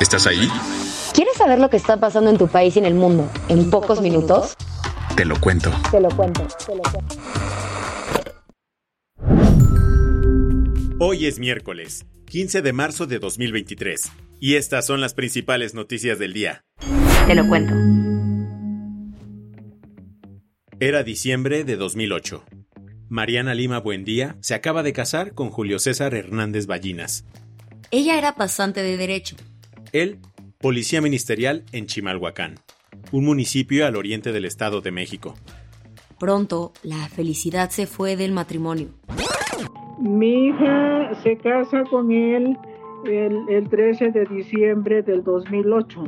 ¿Estás ahí? ¿Quieres saber lo que está pasando en tu país y en el mundo en pocos minutos? Te lo cuento. Te lo cuento, te lo cuento. Hoy es miércoles, 15 de marzo de 2023, y estas son las principales noticias del día. Te lo cuento. Era diciembre de 2008. Mariana Lima Buendía se acaba de casar con Julio César Hernández Ballinas. Ella era pasante de derecho. Él, policía ministerial en Chimalhuacán, un municipio al oriente del Estado de México. Pronto, la felicidad se fue del matrimonio. Mi hija se casa con él el, el 13 de diciembre del 2008.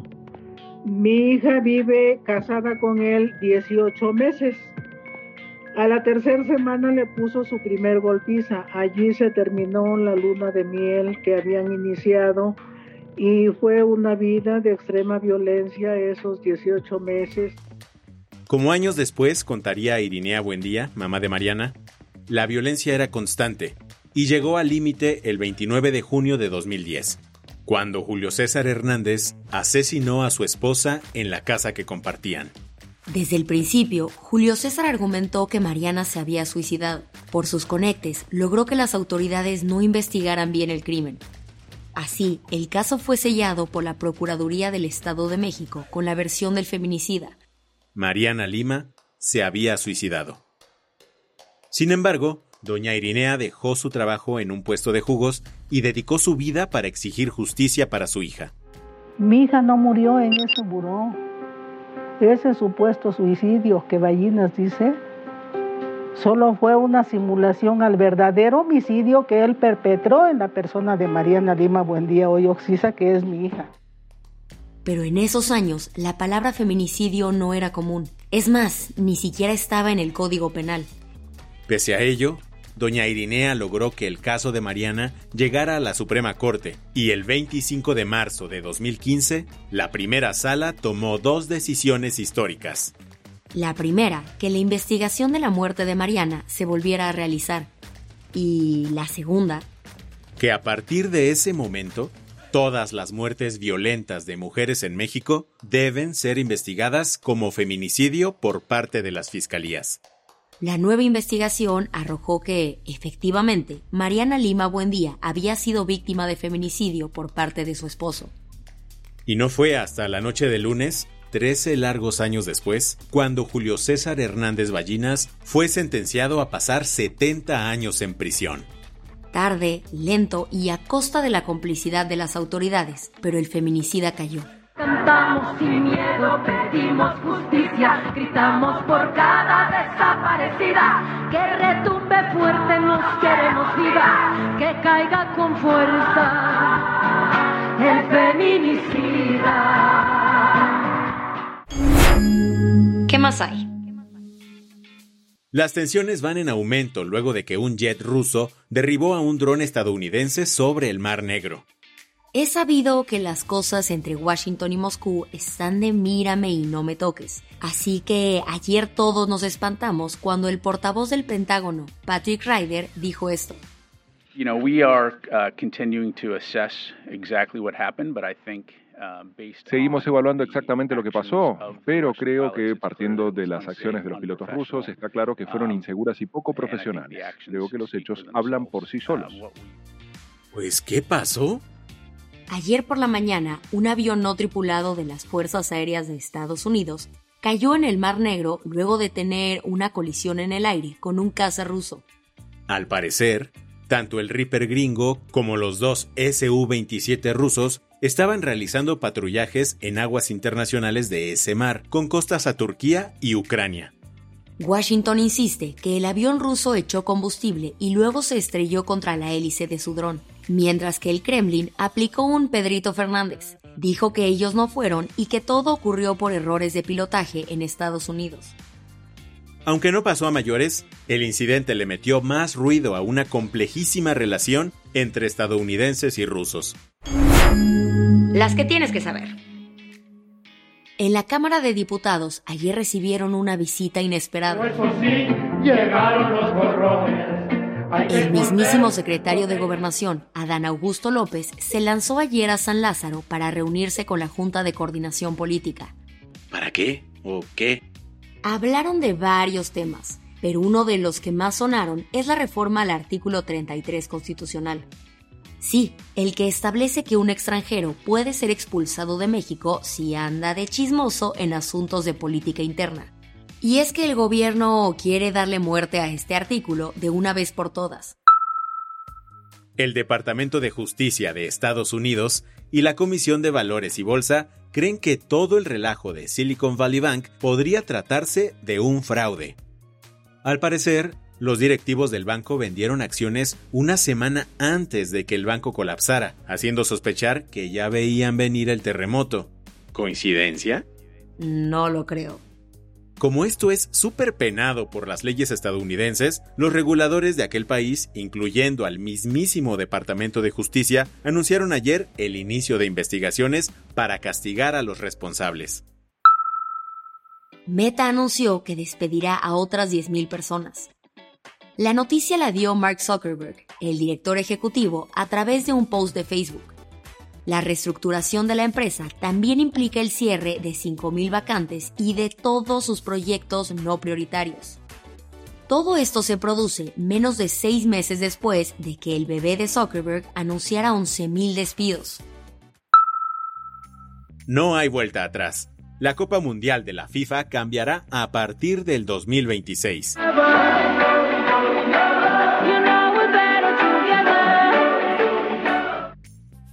Mi hija vive casada con él 18 meses. A la tercera semana le puso su primer golpiza. Allí se terminó la luna de miel que habían iniciado y fue una vida de extrema violencia esos 18 meses. Como años después contaría Irinea Buendía, mamá de Mariana, la violencia era constante y llegó al límite el 29 de junio de 2010, cuando Julio César Hernández asesinó a su esposa en la casa que compartían. Desde el principio, Julio César argumentó que Mariana se había suicidado. Por sus conectes, logró que las autoridades no investigaran bien el crimen. Así, el caso fue sellado por la Procuraduría del Estado de México con la versión del feminicida. Mariana Lima se había suicidado. Sin embargo, doña Irinea dejó su trabajo en un puesto de jugos y dedicó su vida para exigir justicia para su hija. Mi hija no murió en ese buró. Ese supuesto suicidio que Ballinas dice solo fue una simulación al verdadero homicidio que él perpetró en la persona de Mariana Lima Buendía Hoy Oxisa, que es mi hija. Pero en esos años, la palabra feminicidio no era común. Es más, ni siquiera estaba en el Código Penal. Pese a ello, doña Irinea logró que el caso de Mariana llegara a la Suprema Corte y el 25 de marzo de 2015, la primera sala tomó dos decisiones históricas. La primera, que la investigación de la muerte de Mariana se volviera a realizar. Y la segunda, Que a partir de ese momento, todas las muertes violentas de mujeres en México deben ser investigadas como feminicidio por parte de las fiscalías. la nueva investigación arrojó que, efectivamente, Mariana Lima Buendía había sido víctima de feminicidio por parte de su esposo. Y no fue hasta la noche del lunes, 13 largos años después, cuando Julio César Hernández Ballinas fue sentenciado a pasar 70 años en prisión. Tarde, lento y a costa de la complicidad de las autoridades, pero el feminicida cayó. Cantamos sin miedo, pedimos justicia, gritamos por cada desaparecida, que retumbe fuerte, nos queremos viva, que caiga con fuerza el feminicida. ¿Qué más hay? Las tensiones van en aumento luego de que un jet ruso derribó a un dron estadounidense sobre el Mar Negro. Es sabido que las cosas entre Washington y Moscú están de mírame y no me toques. Así que ayer todos nos espantamos cuando el portavoz del Pentágono, Patrick Ryder, dijo esto. You know, we are uh, continuing to assess exactly what happened, but I think Seguimos evaluando exactamente lo que pasó, pero creo que partiendo de las acciones de los pilotos rusos está claro que fueron inseguras y poco profesionales. Creo que los hechos hablan por sí solos. Pues, ¿qué pasó? Ayer por la mañana, un avión no tripulado de las Fuerzas Aéreas de Estados Unidos cayó en el Mar Negro luego de tener una colisión en el aire con un caza ruso. Al parecer, tanto el Reaper gringo como los dos Su-27 rusos estaban realizando patrullajes en aguas internacionales de ese mar, con costas a Turquía y Ucrania. Washington insiste que el avión ruso echó combustible y luego se estrelló contra la hélice de su dron, mientras que el Kremlin aplicó un Pedrito Fernández. Dijo que ellos no fueron y que todo ocurrió por errores de pilotaje en Estados Unidos. Aunque no pasó a mayores, el incidente le metió más ruido a una complejísima relación entre estadounidenses y rusos. Las que tienes que saber. En la Cámara de Diputados ayer recibieron una visita inesperada. El mismísimo secretario de Gobernación, Adán Augusto López, se lanzó ayer a San Lázaro para reunirse con la Junta de Coordinación Política. ¿Para qué? ¿O qué? Hablaron de varios temas, pero uno de los que más sonaron es la reforma al artículo 33 constitucional. Sí, el que establece que un extranjero puede ser expulsado de México si anda de chismoso en asuntos de política interna. Y es que el gobierno quiere darle muerte a este artículo de una vez por todas. El Departamento de Justicia de Estados Unidos y la Comisión de Valores y Bolsa creen que todo el relajo de Silicon Valley Bank podría tratarse de un fraude. Al parecer, los directivos del banco vendieron acciones una semana antes de que el banco colapsara, haciendo sospechar que ya veían venir el terremoto. ¿Coincidencia? No lo creo. Como esto es súper penado por las leyes estadounidenses, los reguladores de aquel país, incluyendo al mismísimo Departamento de Justicia, anunciaron ayer el inicio de investigaciones para castigar a los responsables. Meta anunció que despedirá a otras 10.000 personas. La noticia la dio Mark Zuckerberg, el director ejecutivo, a través de un post de Facebook. La reestructuración de la empresa también implica el cierre de 5.000 vacantes y de todos sus proyectos no prioritarios. Todo esto se produce menos de seis meses después de que el bebé de Zuckerberg anunciara 11.000 despidos. No hay vuelta atrás. La Copa Mundial de la FIFA cambiará a partir del 2026.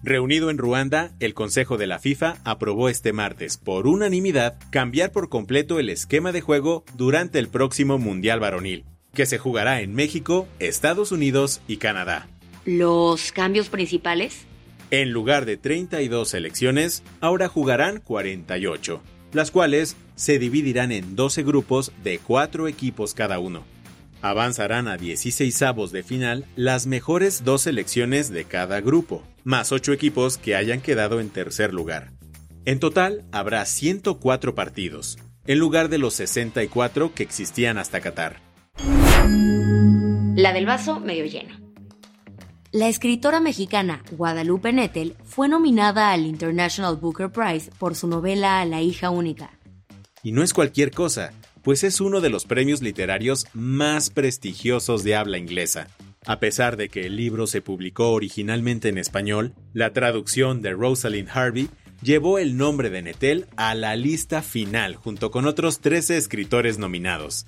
Reunido en Ruanda, el Consejo de la FIFA aprobó este martes, por unanimidad, cambiar por completo el esquema de juego durante el próximo Mundial Varonil, que se jugará en México, Estados Unidos y Canadá. ¿Los cambios principales? En lugar de 32 selecciones, ahora jugarán 48, las cuales se dividirán en 12 grupos de 4 equipos cada uno. Avanzarán a 16 avos de final las mejores dos selecciones de cada grupo, más 8 equipos que hayan quedado en tercer lugar. En total habrá 104 partidos, en lugar de los 64 que existían hasta Qatar. La del vaso medio lleno. La escritora mexicana Guadalupe Nettel fue nominada al International Booker Prize por su novela La hija única. Y no es cualquier cosa, pues es uno de los premios literarios más prestigiosos de habla inglesa. A pesar de que el libro se publicó originalmente en español, la traducción de Rosalind Harvey llevó el nombre de Nettel a la lista final junto con otros 13 escritores nominados.